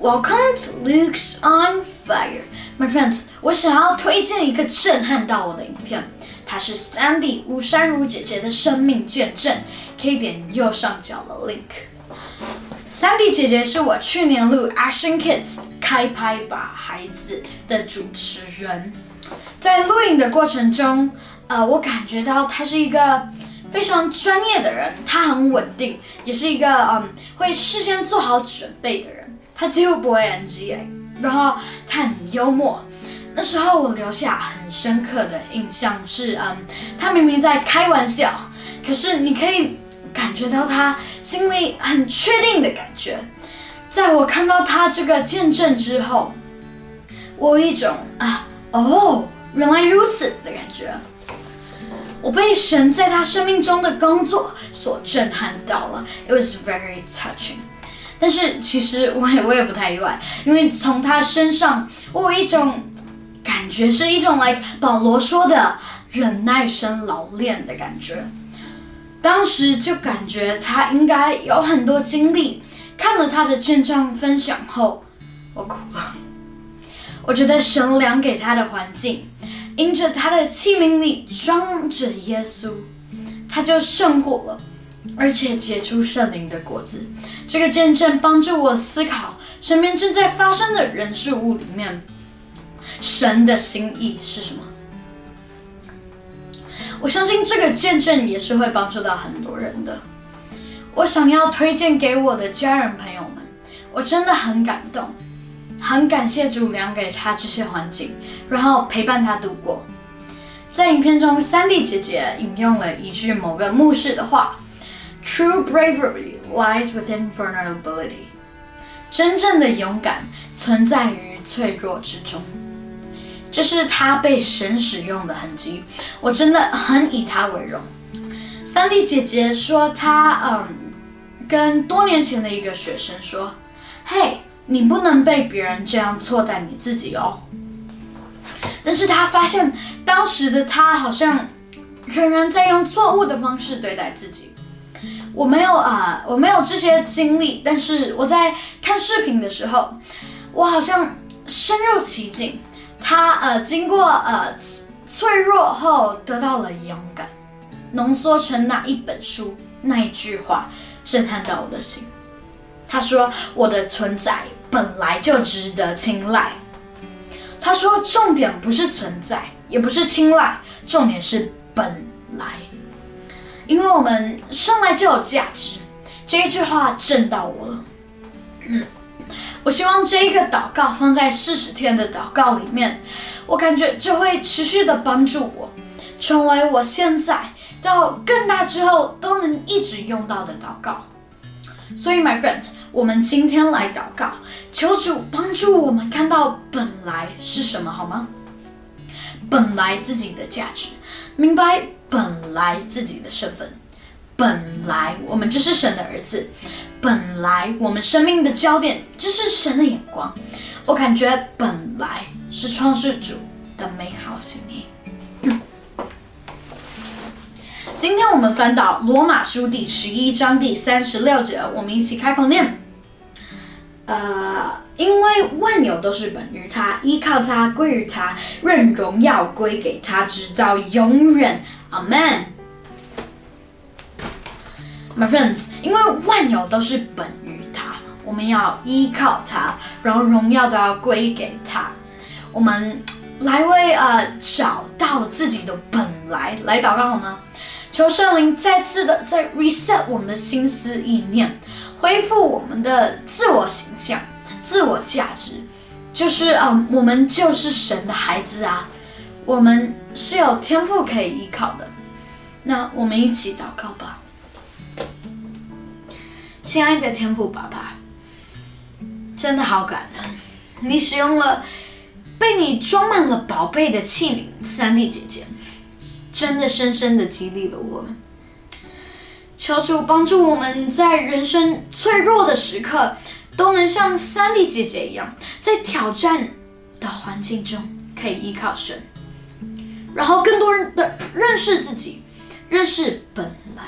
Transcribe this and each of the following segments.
Welcome to Luke's on Fire, my friends。我想要推荐一个震撼到我的影片，它是 Sandy 吴珊如姐姐的生命见证，可以点右上角的 link。Sandy 姐姐是我去年录 Action Kids 开拍吧孩子的主持人，在录影的过程中，呃，我感觉到她是一个非常专业的人，她很稳定，也是一个嗯会事先做好准备的人，他几乎不会 NG 哎，然后他很幽默。那时候我留下很深刻的印象是，嗯，他明明在开玩笑，可是你可以。感觉到他心里很确定的感觉，在我看到他这个见证之后，我有一种啊哦，原来如此的感觉。我被神在他生命中的工作所震撼到了，it was very touching。但是其实我也我也不太意外，因为从他身上我有一种感觉，是一种 like 保罗说的忍耐生老练的感觉。当时就感觉他应该有很多经历。看了他的见证分享后，我哭了。我觉得神良给他的环境，因着他的器皿里装着耶稣，他就胜过了，而且结出圣灵的果子。这个见证帮助我思考身边正在发生的人事物里面，神的心意是什么。我相信这个见证也是会帮助到很多人的。我想要推荐给我的家人朋友们，我真的很感动，很感谢主良给他这些环境，然后陪伴他度过。在影片中，三弟姐姐引用了一句某个牧师的话：“True bravery lies within vulnerability。”真正的勇敢存在于脆弱之中。这是他被神使用的痕迹，我真的很以他为荣。三弟姐姐说，她嗯，跟多年前的一个学生说：“嘿，你不能被别人这样错待你自己哦。”但是他发现当时的他好像仍然在用错误的方式对待自己。我没有啊，我没有这些经历，但是我在看视频的时候，我好像深入其境。他呃，经过呃脆弱后得到了勇敢，浓缩成那一本书那一句话，震撼到我的心。他说：“我的存在本来就值得青睐。”他说：“重点不是存在，也不是青睐，重点是本来，因为我们生来就有价值。”这一句话震到我了。嗯。我希望这一个祷告放在四十天的祷告里面，我感觉就会持续的帮助我，成为我现在到更大之后都能一直用到的祷告。所以，my friend，我们今天来祷告，求主帮助我们看到本来是什么，好吗？本来自己的价值，明白本来自己的身份。本来我们就是神的儿子，本来我们生命的焦点就是神的眼光。我感觉本来是创世主的美好心意。今天我们翻到罗马书第十一章第三十六节，我们一起开口念。呃，因为万有都是本于他，依靠他，归于他，任荣耀归给他，直到永远。阿门。My friends，因为万有都是本于他，我们要依靠他，然后荣耀都要归给他。我们来为呃找到自己的本来来祷告好吗？求圣灵再次的在 reset 我们的心思意念，恢复我们的自我形象、自我价值，就是呃我们就是神的孩子啊，我们是有天赋可以依靠的。那我们一起祷告吧。亲爱的天赋爸爸，真的好感恩，你使用了被你装满了宝贝的器皿，三弟姐姐，真的深深的激励了我们。求主帮助我们在人生脆弱的时刻，都能像三弟姐姐一样，在挑战的环境中可以依靠神，然后更多人的认识自己，认识本来。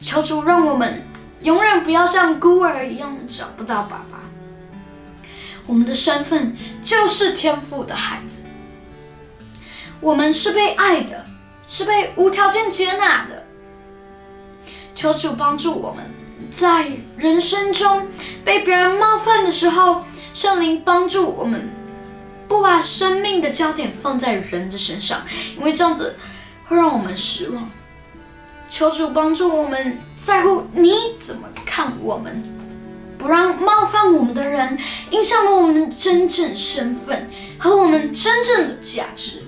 求主让我们。永远不要像孤儿一样找不到爸爸。我们的身份就是天赋的孩子，我们是被爱的，是被无条件接纳的。求主帮助我们，在人生中被别人冒犯的时候，圣灵帮助我们，不把生命的焦点放在人的身上，因为这样子会让我们失望。求主帮助我们在乎你怎么看我们，不让冒犯我们的人影响了我们真正身份和我们真正的价值。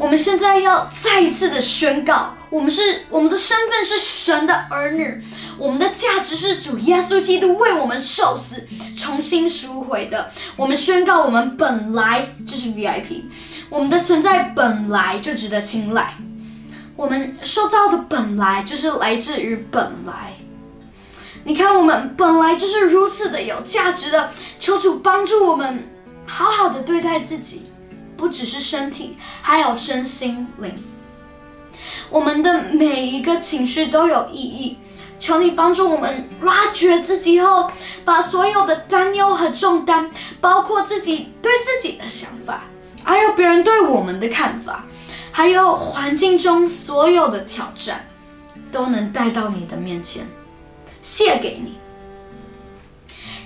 我们现在要再一次的宣告，我们是我们的身份是神的儿女，我们的价值是主耶稣基督为我们受死，重新赎回的。我们宣告，我们本来就是 VIP，我们的存在本来就值得青睐，我们受造的本来就是来自于本来。你看，我们本来就是如此的有价值的，求主帮助我们好好的对待自己。不只是身体，还有身心灵。我们的每一个情绪都有意义。求你帮助我们挖掘自己后，把所有的担忧和重担，包括自己对自己的想法，还有别人对我们的看法，还有环境中所有的挑战，都能带到你的面前，献给你。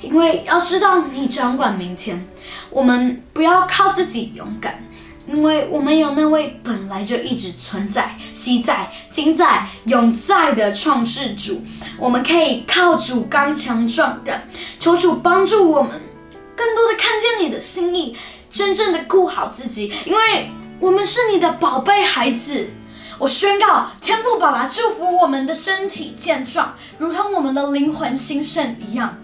因为要知道你掌管明天，我们不要靠自己勇敢，因为我们有那位本来就一直存在、昔在、今在、永在的创世主，我们可以靠主刚强壮胆，求主帮助我们，更多的看见你的心意，真正的顾好自己，因为我们是你的宝贝孩子。我宣告，天父爸爸祝福我们的身体健壮，如同我们的灵魂兴盛一样。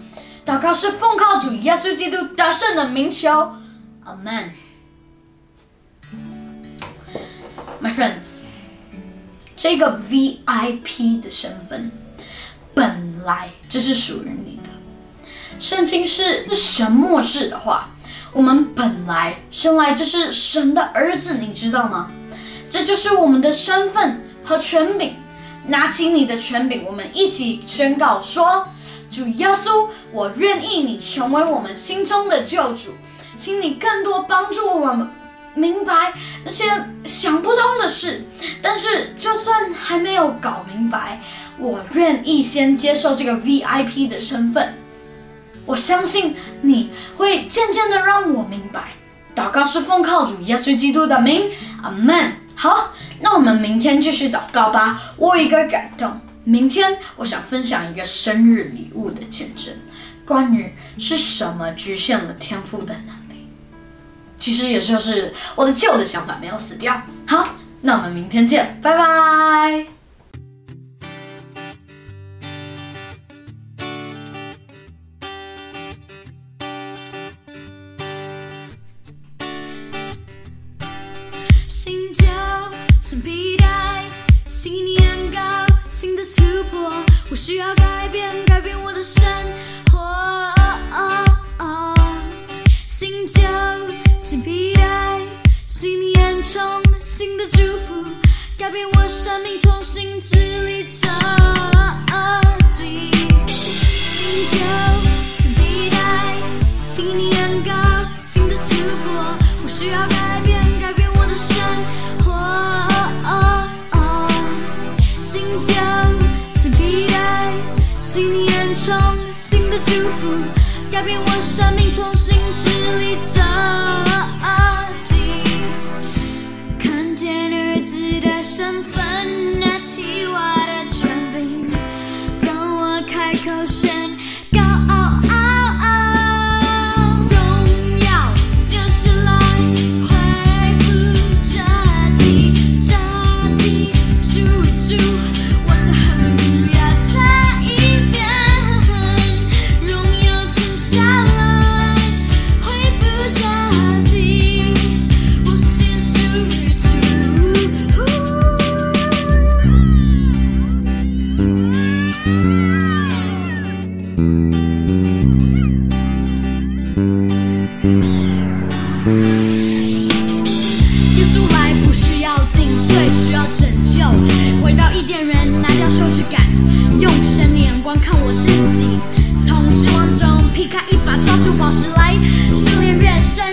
祷告是奉靠主耶稣基督得胜的名求，Amen。My friends，这个 VIP 的身份本来就是属于你的。圣经是神默示的话，我们本来生来就是神的儿子，你知道吗？这就是我们的身份和权柄。拿起你的权柄，我们一起宣告说。主耶稣，我愿意你成为我们心中的救主，请你更多帮助我们明白那些想不通的事。但是就算还没有搞明白，我愿意先接受这个 VIP 的身份。我相信你会渐渐的让我明白。祷告是奉靠主耶稣基督的名，阿门。好，那我们明天继续祷告吧。我有一个感动。明天我想分享一个生日礼物的见证，关于是什么局限了天赋的能力。其实也就是我的旧的想法没有死掉。好，那我们明天见，拜拜。心跳，身披带，新的突破，我需要改变，改变我的生活。新旧，新皮带，新烟囱新的祝福，改变我生命，重新支离福，改变我生命，重新支离破用神眼光看我自己，从失望中劈开一把，抓住。宝石来，失恋越深，